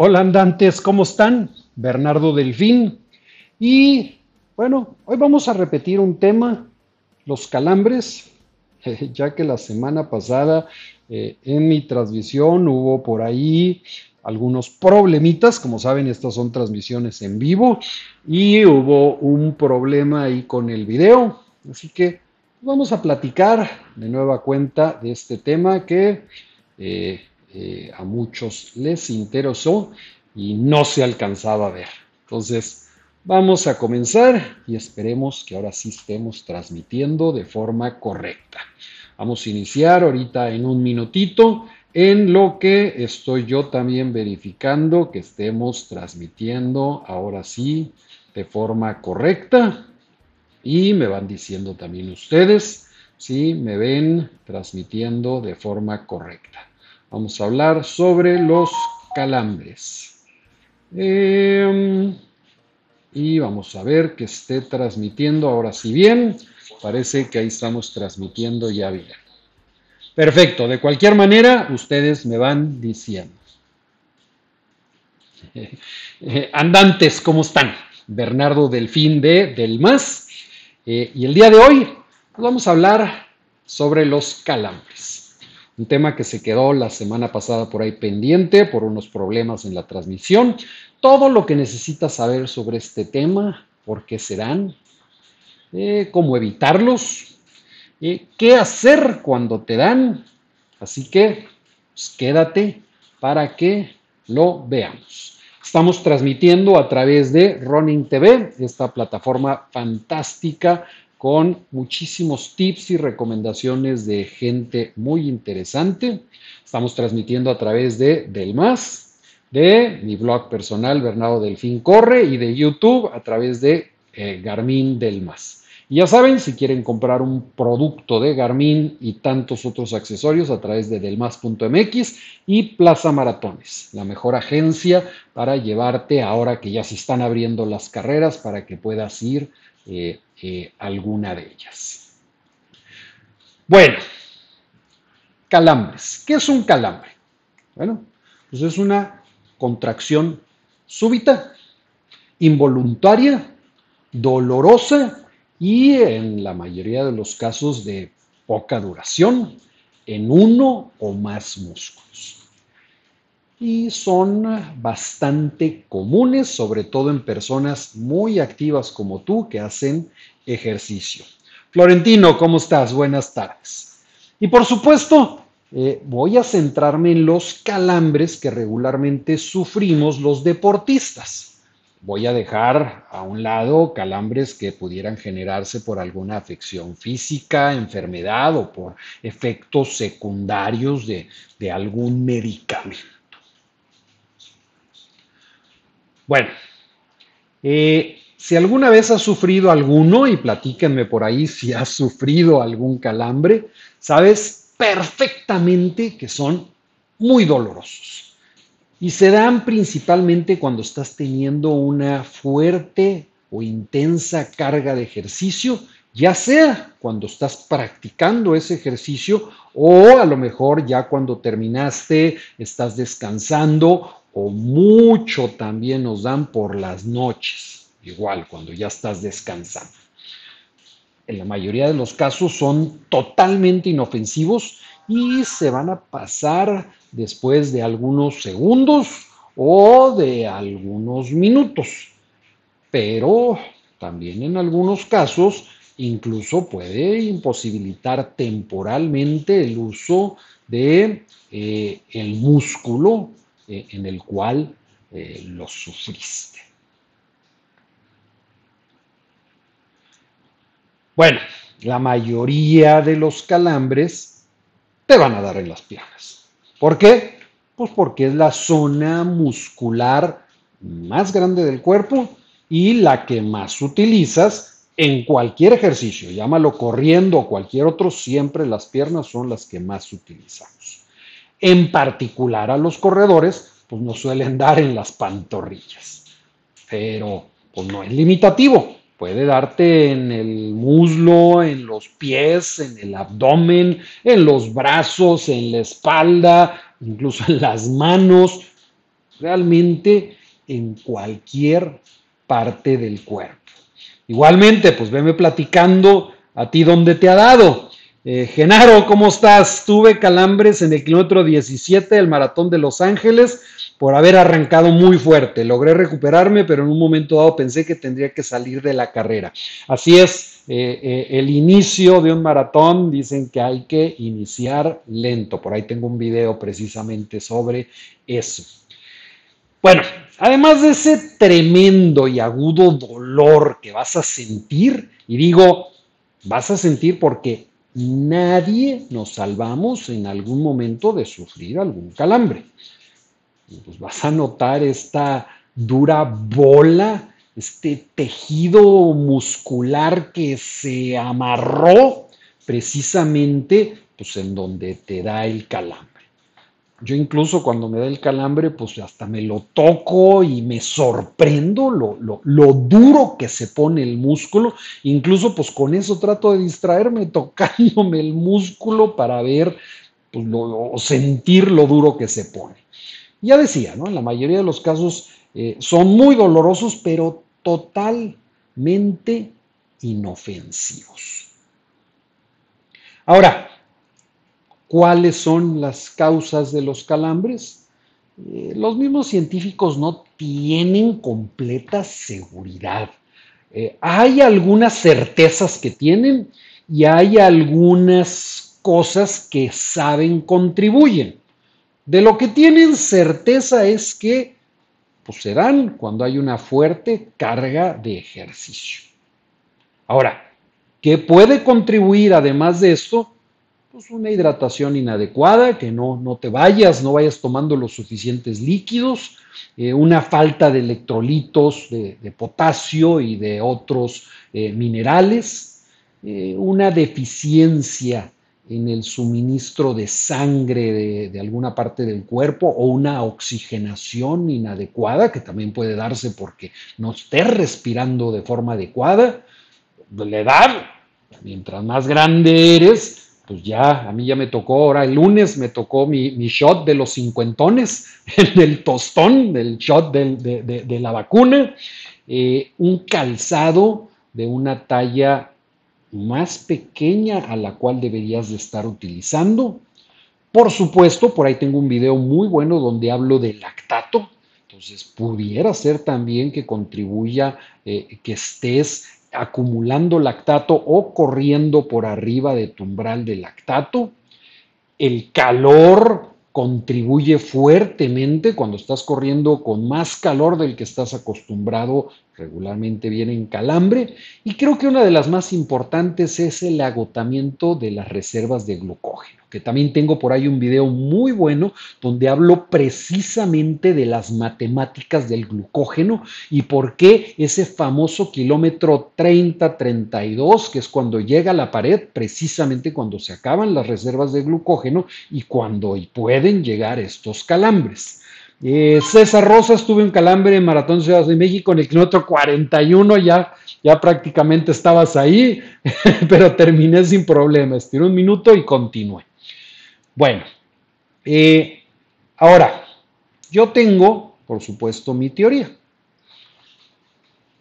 Hola andantes, ¿cómo están? Bernardo Delfín. Y bueno, hoy vamos a repetir un tema, los calambres, ya que la semana pasada eh, en mi transmisión hubo por ahí algunos problemitas, como saben, estas son transmisiones en vivo y hubo un problema ahí con el video, así que vamos a platicar de nueva cuenta de este tema que eh, eh, a muchos les interesó y no se alcanzaba a ver. Entonces, vamos a comenzar y esperemos que ahora sí estemos transmitiendo de forma correcta. Vamos a iniciar ahorita en un minutito en lo que estoy yo también verificando que estemos transmitiendo ahora sí de forma correcta y me van diciendo también ustedes si me ven transmitiendo de forma correcta. Vamos a hablar sobre los calambres. Em, y vamos a ver que esté transmitiendo ahora sí bien. Parece que ahí estamos transmitiendo ya bien. Perfecto, de cualquier manera, ustedes me van diciendo. Eh, andantes, ¿cómo están? Bernardo Delfín de Del Más. Eh, y el día de hoy pues vamos a hablar sobre los calambres un tema que se quedó la semana pasada por ahí pendiente por unos problemas en la transmisión. Todo lo que necesitas saber sobre este tema, por qué serán, eh, cómo evitarlos, eh, qué hacer cuando te dan. Así que pues, quédate para que lo veamos. Estamos transmitiendo a través de Running TV, esta plataforma fantástica con muchísimos tips y recomendaciones de gente muy interesante. Estamos transmitiendo a través de Del Más, de mi blog personal Bernardo Delfín Corre y de YouTube a través de eh, Garmin Del Más. Y ya saben, si quieren comprar un producto de Garmin y tantos otros accesorios a través de delmas.mx y Plaza Maratones, la mejor agencia para llevarte ahora que ya se están abriendo las carreras para que puedas ir eh, eh, alguna de ellas. Bueno, calambres. ¿Qué es un calambre? Bueno, pues es una contracción súbita, involuntaria, dolorosa y en la mayoría de los casos de poca duración en uno o más músculos y son bastante comunes, sobre todo en personas muy activas como tú que hacen ejercicio. Florentino, ¿cómo estás? Buenas tardes. Y por supuesto, eh, voy a centrarme en los calambres que regularmente sufrimos los deportistas. Voy a dejar a un lado calambres que pudieran generarse por alguna afección física, enfermedad o por efectos secundarios de algún medicamento. Bueno, eh, si alguna vez has sufrido alguno, y platíquenme por ahí si has sufrido algún calambre, sabes perfectamente que son muy dolorosos. Y se dan principalmente cuando estás teniendo una fuerte o intensa carga de ejercicio, ya sea cuando estás practicando ese ejercicio o a lo mejor ya cuando terminaste, estás descansando o mucho también nos dan por las noches, igual cuando ya estás descansando. En la mayoría de los casos son totalmente inofensivos y se van a pasar después de algunos segundos o de algunos minutos. Pero también en algunos casos incluso puede imposibilitar temporalmente el uso de eh, el músculo eh, en el cual eh, lo sufriste. Bueno, la mayoría de los calambres te van a dar en las piernas. ¿Por qué? Pues porque es la zona muscular más grande del cuerpo y la que más utilizas en cualquier ejercicio, llámalo corriendo o cualquier otro, siempre las piernas son las que más utilizamos. En particular a los corredores, pues nos suelen dar en las pantorrillas. Pero pues no es limitativo. Puede darte en el muslo, en los pies, en el abdomen, en los brazos, en la espalda, incluso en las manos. realmente en cualquier parte del cuerpo. Igualmente, pues veme platicando a ti dónde te ha dado. Eh, Genaro, ¿cómo estás? Tuve calambres en el kilómetro 17 del maratón de Los Ángeles por haber arrancado muy fuerte. Logré recuperarme, pero en un momento dado pensé que tendría que salir de la carrera. Así es, eh, eh, el inicio de un maratón dicen que hay que iniciar lento. Por ahí tengo un video precisamente sobre eso. Bueno, además de ese tremendo y agudo dolor que vas a sentir, y digo, vas a sentir porque nadie nos salvamos en algún momento de sufrir algún calambre pues vas a notar esta dura bola, este tejido muscular que se amarró precisamente pues en donde te da el calambre. Yo incluso cuando me da el calambre, pues hasta me lo toco y me sorprendo lo, lo, duro que se pone el músculo. Incluso pues con eso trato de distraerme tocándome el músculo para ver pues, o sentir lo duro que se pone. Ya decía, ¿no? En la mayoría de los casos eh, son muy dolorosos, pero totalmente inofensivos. Ahora, ¿cuáles son las causas de los calambres? Eh, los mismos científicos no tienen completa seguridad. Eh, hay algunas certezas que tienen y hay algunas cosas que saben contribuyen. De lo que tienen certeza es que pues, se dan cuando hay una fuerte carga de ejercicio. Ahora, ¿qué puede contribuir además de esto? Pues una hidratación inadecuada, que no, no te vayas, no vayas tomando los suficientes líquidos, eh, una falta de electrolitos, de, potasio y de otros eh, minerales, eh, una deficiencia en el suministro de sangre de, alguna parte del cuerpo o una oxigenación inadecuada que también puede darse porque no estés respirando de forma adecuada. La edad, mientras más grande eres, pues ya, a mí ya me tocó, ahora el lunes me tocó mi, shot de los cincuentones, el del tostón, del shot de, la vacuna, eh, un calzado de una talla más pequeña a la cual deberías de estar utilizando. Por supuesto, por ahí tengo un video muy bueno donde hablo de lactato. Entonces, pudiera ser también que contribuya eh, que estés acumulando lactato o corriendo por arriba de tu umbral de lactato. El calor contribuye fuertemente cuando estás corriendo con más calor del que estás acostumbrado regularmente viene en calambre. Y creo que una de las más importantes es el agotamiento de las reservas de glucógeno, que también tengo por ahí un video muy bueno donde hablo precisamente de las matemáticas del glucógeno y por qué ese famoso kilómetro 30-32, que es cuando llega a la pared, precisamente cuando se acaban las reservas de glucógeno y cuando pueden llegar estos calambres. Eh, César Rosa estuve en Calambre en Maratón Ciudad de México en el kilómetro 41, ya, ya prácticamente estabas ahí, pero terminé sin problema, estiré un minuto y continué. Bueno, eh, ahora, yo tengo, por supuesto, mi teoría.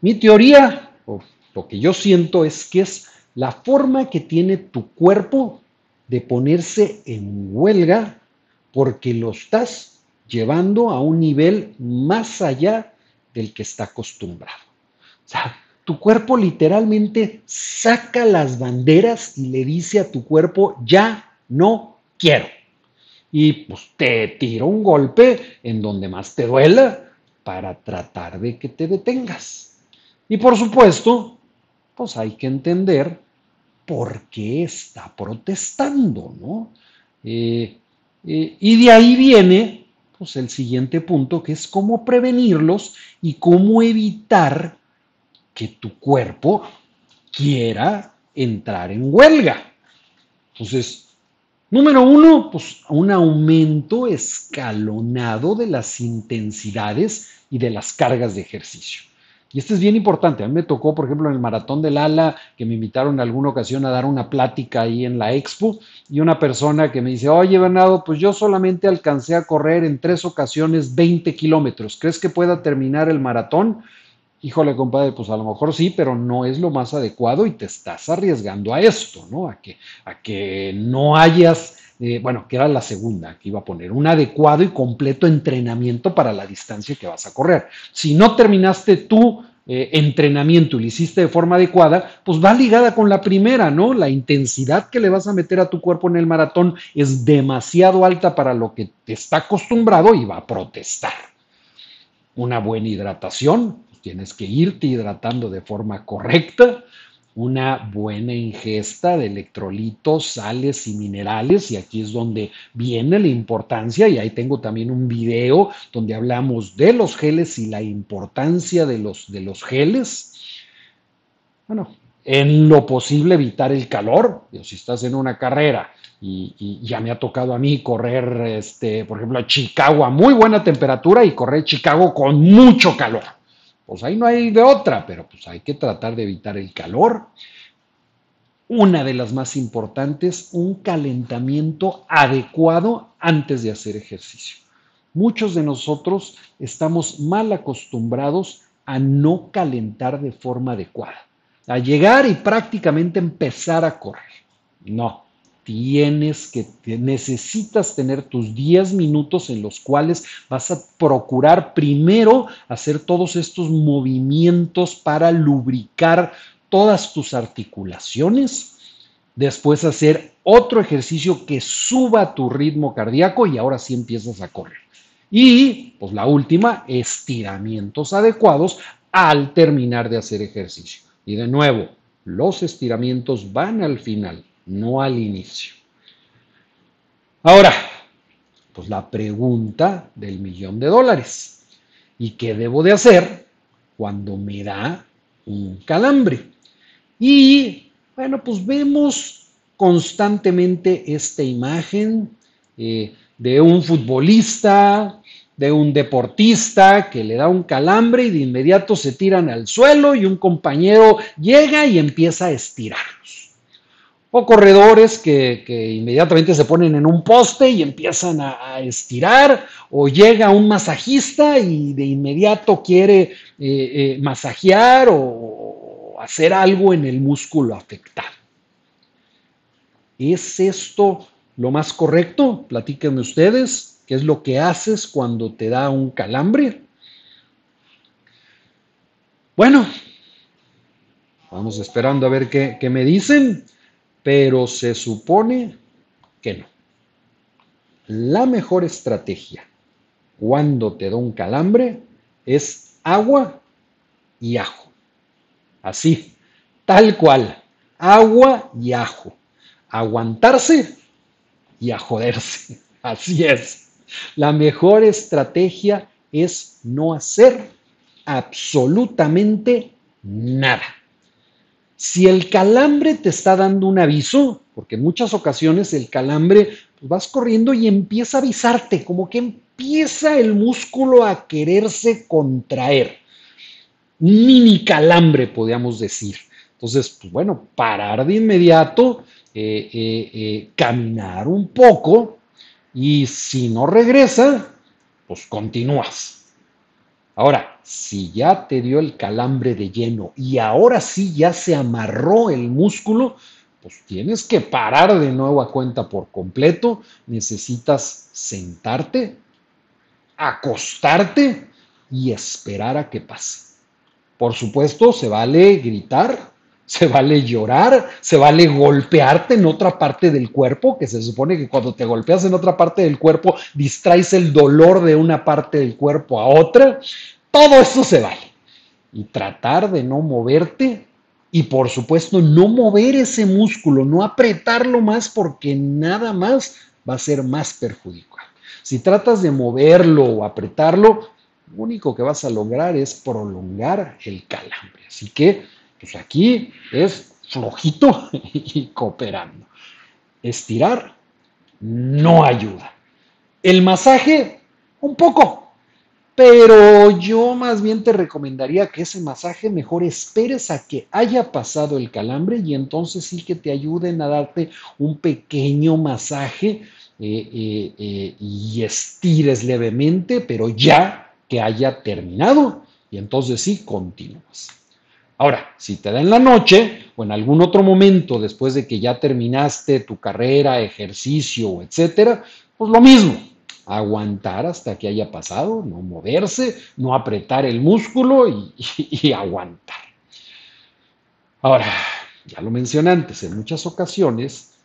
Mi teoría, o lo que yo siento es que es la forma que tiene tu cuerpo de ponerse en huelga porque lo estás llevando a un nivel más allá del que está acostumbrado. O sea, tu cuerpo literalmente saca las banderas y le dice a tu cuerpo, ya no quiero. Y pues te tira un golpe en donde más te duela para tratar de que te detengas. Y por supuesto, pues hay que entender por qué está protestando, ¿no? Eh, eh, y de ahí viene pues el siguiente punto, que es cómo prevenirlos y cómo evitar que tu cuerpo quiera entrar en huelga. Entonces, número uno, pues un aumento escalonado de las intensidades y de las cargas de ejercicio. Y este es bien importante. A mí me tocó, por ejemplo, en el Maratón del Ala, que me invitaron en alguna ocasión a dar una plática ahí en la expo, y una persona que me dice, oye, Bernardo, pues yo solamente alcancé a correr en tres ocasiones 20 kilómetros. ¿Crees que pueda terminar el maratón? Híjole, compadre, pues a lo mejor sí, pero no es lo más adecuado y te estás arriesgando a esto, ¿no? A que, a que no hayas eh, bueno, que era la segunda que iba a poner, un adecuado y completo entrenamiento para la distancia que vas a correr. Si no terminaste tu eh, entrenamiento y lo hiciste de forma adecuada, pues va ligada con la primera, ¿no? La intensidad que le vas a meter a tu cuerpo en el maratón es demasiado alta para lo que te está acostumbrado y va a protestar. Una buena hidratación, tienes que irte hidratando de forma correcta, una buena ingesta de electrolitos, sales y minerales, y aquí es donde viene la importancia, y ahí tengo también un video donde hablamos de los geles y la importancia de los, de los geles. Bueno, en lo posible evitar el calor, si estás en una carrera y, ya me ha tocado a mí correr, este, por ejemplo, a Chicago a muy buena temperatura y correr Chicago con mucho calor pues ahí no hay de otra, pero pues hay que tratar de evitar el calor. Una de las más importantes, un calentamiento adecuado antes de hacer ejercicio. Muchos de nosotros estamos mal acostumbrados a no calentar de forma adecuada, a llegar y prácticamente empezar a correr. No, tienes que, necesitas tener tus 10 minutos en los cuales vas a procurar primero hacer todos estos movimientos para lubricar todas tus articulaciones, después hacer otro ejercicio que suba tu ritmo cardíaco y ahora sí empiezas a correr. Y, pues la última, estiramientos adecuados al terminar de hacer ejercicio. Y de nuevo, los estiramientos van al final no al inicio. Ahora, pues la pregunta del millón de dólares. ¿Y qué debo de hacer cuando me da un calambre? Y bueno, pues vemos constantemente esta imagen eh, de un futbolista, de un deportista que le da un calambre y de inmediato se tiran al suelo y un compañero llega y empieza a estirarlos o corredores que, inmediatamente se ponen en un poste y empiezan a, estirar, o llega un masajista y de inmediato quiere eh, eh, masajear o, hacer algo en el músculo afectado. ¿Es esto lo más correcto? Platíquenme ustedes, ¿qué es lo que haces cuando te da un calambre? Bueno, vamos esperando a ver qué, qué me dicen pero se supone que no. La mejor estrategia cuando te da un calambre es agua y ajo. Así, tal cual, agua y ajo. Aguantarse y a joderse. Así es. La mejor estrategia es no hacer absolutamente nada. Si el calambre te está dando un aviso, porque en muchas ocasiones el calambre, pues vas corriendo y empieza a avisarte, como que empieza el músculo a quererse contraer. Un mini calambre, podríamos decir. Entonces, pues bueno, parar de inmediato, eh, eh, eh, caminar un poco y si no regresa, pues continúas. Ahora, si ya te dio el calambre de lleno y ahora sí ya se amarró el músculo, pues tienes que parar de nuevo a cuenta por completo. Necesitas sentarte, acostarte y esperar a que pase. Por supuesto, se vale gritar, se vale llorar, se vale golpearte en otra parte del cuerpo, que se supone que cuando te golpeas en otra parte del cuerpo distraes el dolor de una parte del cuerpo a otra. Todo eso se vale. Y tratar de no moverte y por supuesto no mover ese músculo, no apretarlo más porque nada más va a ser más perjudicial. Si tratas de moverlo o apretarlo, lo único que vas a lograr es prolongar el calambre. Así que, pues aquí es flojito y cooperando. Estirar no ayuda. El masaje, un poco, Pero yo más bien te recomendaría que ese masaje mejor esperes a que haya pasado el calambre y entonces sí que te ayuden a darte un pequeño masaje eh, eh, eh, y estires levemente, pero ya que haya terminado y entonces sí continúas. Ahora, si te da en la noche o en algún otro momento después de que ya terminaste tu carrera, ejercicio, etcétera, pues lo mismo, aguantar hasta que haya pasado, no moverse, no apretar el músculo y, aguantar. Ahora, ya lo mencioné antes, en muchas ocasiones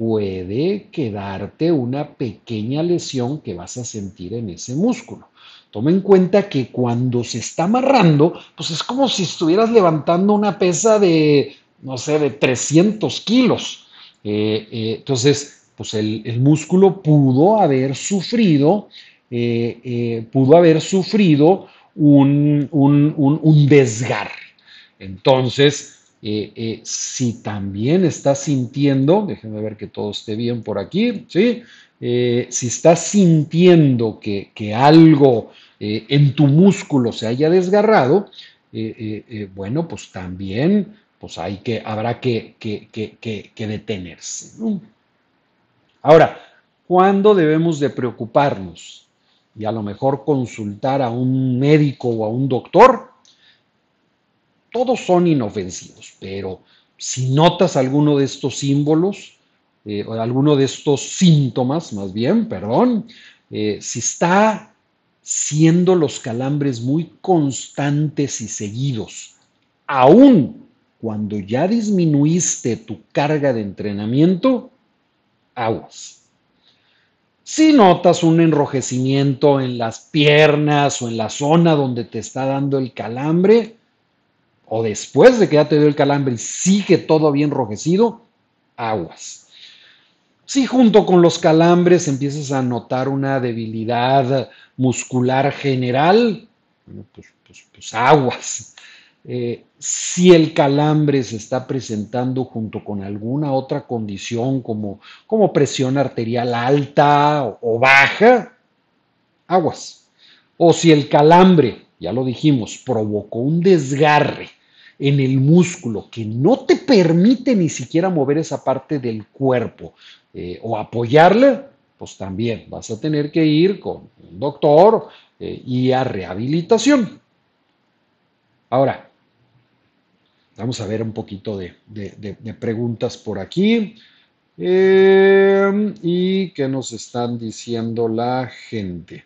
puede quedarte una pequeña lesión que vas a sentir en ese músculo. Toma en cuenta que cuando se está amarrando, pues es como si estuvieras levantando una pesa de, no sé, de 300 kilos. Eh, eh, entonces, pues el, músculo pudo haber sufrido, eh, pudo haber sufrido un, un, desgarre. Entonces, eh, si también estás sintiendo, déjenme ver que todo esté bien por aquí, ¿sí? si estás sintiendo que, algo en tu músculo se haya desgarrado, bueno, pues también pues hay que, habrá que, que detenerse. Ahora, ¿cuándo debemos de preocuparnos? Y a lo mejor consultar a un médico o a un doctor. Todos son inofensivos, pero si notas alguno de estos símbolos, eh, o alguno de estos síntomas, más bien, perdón, eh, si está siendo los calambres muy constantes y seguidos, aún cuando ya disminuiste tu carga de entrenamiento, aguas. Si notas un enrojecimiento en las piernas o en la zona donde te está dando el calambre, o después de que ya te dio el calambre y sigue todo bien enrojecido, aguas. Si junto con los calambres empiezas a notar una debilidad muscular general, pues, pues, pues aguas. Eh, si el calambre se está presentando junto con alguna otra condición como, como presión arterial alta o, o baja, aguas. O si el calambre, ya lo dijimos, provocó un desgarre en el músculo que no te permite ni siquiera mover esa parte del cuerpo eh, o apoyarla, pues también vas a tener que ir con un doctor eh, y a rehabilitación. Ahora, Vamos a ver un poquito de, preguntas por aquí. Eh, ¿Y qué nos están diciendo la gente?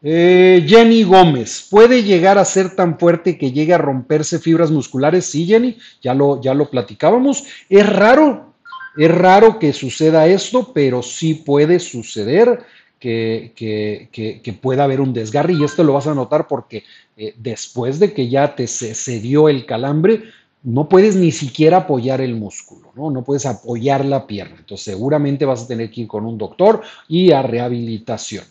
Eh, Jenny Gómez, ¿puede llegar a ser tan fuerte que llegue a romperse fibras musculares? Sí, Jenny, ya lo, ya lo platicábamos. Es raro, es raro que suceda esto, pero sí puede suceder que, que, pueda haber un desgarre y esto lo vas a notar porque eh, después de que ya te se, dio el calambre, no puedes ni siquiera apoyar el músculo, ¿no? No puedes apoyar la pierna. Entonces seguramente vas a tener que ir con un doctor y a rehabilitación.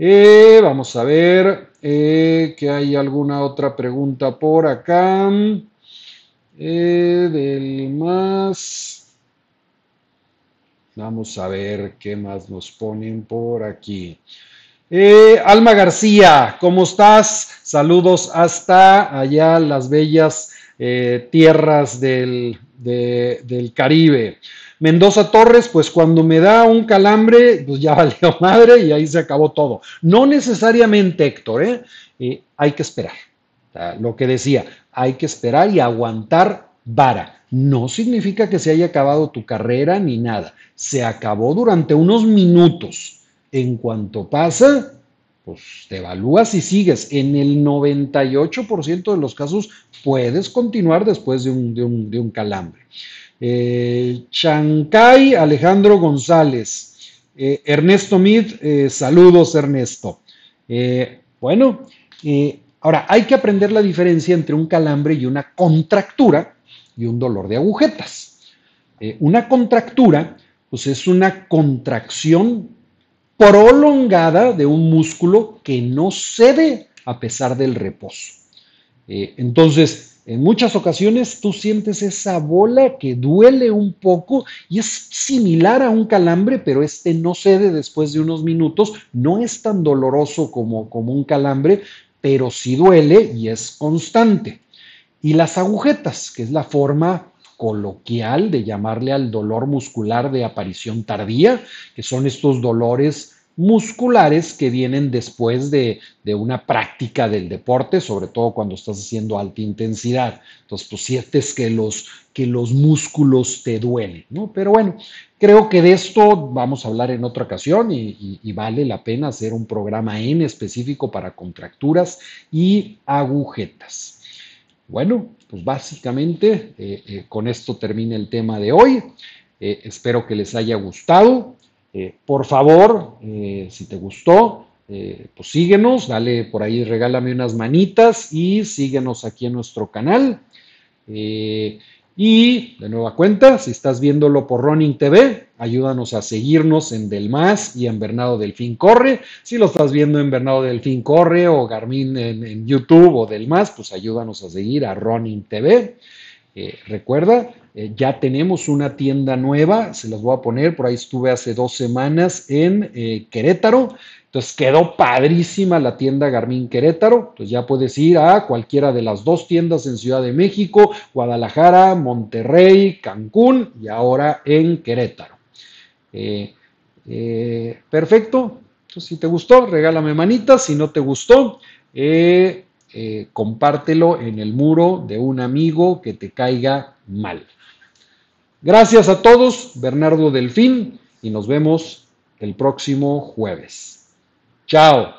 Eh, vamos a ver eh, que hay alguna otra pregunta por acá. del más. Vamos a ver qué más nos ponen por aquí. Eh, Alma García, ¿cómo estás? Saludos hasta allá, las bellas eh, tierras del, del, Caribe. Mendoza Torres, pues cuando me da un calambre, pues ya valió madre y ahí se acabó todo. No necesariamente, Héctor, ¿eh? eh hay que esperar. lo que decía, hay que esperar y aguantar vara no significa que se haya acabado tu carrera ni nada. Se acabó durante unos minutos. En cuanto pasa, pues te evalúas y sigues. En el 98% de los casos puedes continuar después de un, calambre. Eh, Chancay Alejandro González. Eh, Ernesto Mid, eh, saludos Ernesto. bueno, ahora hay que aprender la diferencia entre un calambre y una contractura y un dolor de agujetas. Una contractura, pues es una contracción prolongada de un músculo que no cede a pesar del reposo. Entonces, En muchas ocasiones tú sientes esa bola que duele un poco y es similar a un calambre, pero este no cede después de unos minutos. No es tan doloroso como, como un calambre, pero sí duele y es constante. Y las agujetas, que es la forma coloquial de llamarle al dolor muscular de aparición tardía, que son estos dolores musculares que vienen después de, una práctica del deporte, sobre todo cuando estás haciendo alta intensidad. Entonces, pues sientes que los, que los músculos te duelen, ¿no? Pero bueno, creo que de esto vamos a hablar en otra ocasión y, vale la pena hacer un programa en específico para contracturas y agujetas. Bueno, pues básicamente eh, eh, con esto termina el tema de hoy. Eh, espero que les haya gustado. Eh, por favor, eh, si te gustó, eh, pues síguenos, dale por ahí, regálame unas manitas y síguenos aquí en nuestro canal. y de nueva cuenta, si estás viéndolo por Running TV, ayúdanos a seguirnos en Del Más y en Bernardo Delfín Corre. Si lo estás viendo en Bernardo Delfín Corre o Garmin en, YouTube o Del Más, pues ayúdanos a seguir a Running TV. Recuerda, eh, ya tenemos una tienda nueva, se las voy a poner, por ahí estuve hace dos semanas en eh, Querétaro. Entonces quedó padrísima la tienda Garmin Querétaro. Entonces ya puedes ir a cualquiera de las dos tiendas en Ciudad de México, Guadalajara, Monterrey, Cancún y ahora en Querétaro. Eh, perfecto. Entonces, si te gustó, regálame manitas. Si no te gustó, compártelo en el muro de un amigo que te caiga mal. Gracias a todos, Bernardo Delfín, y nos vemos el próximo jueves. Chao.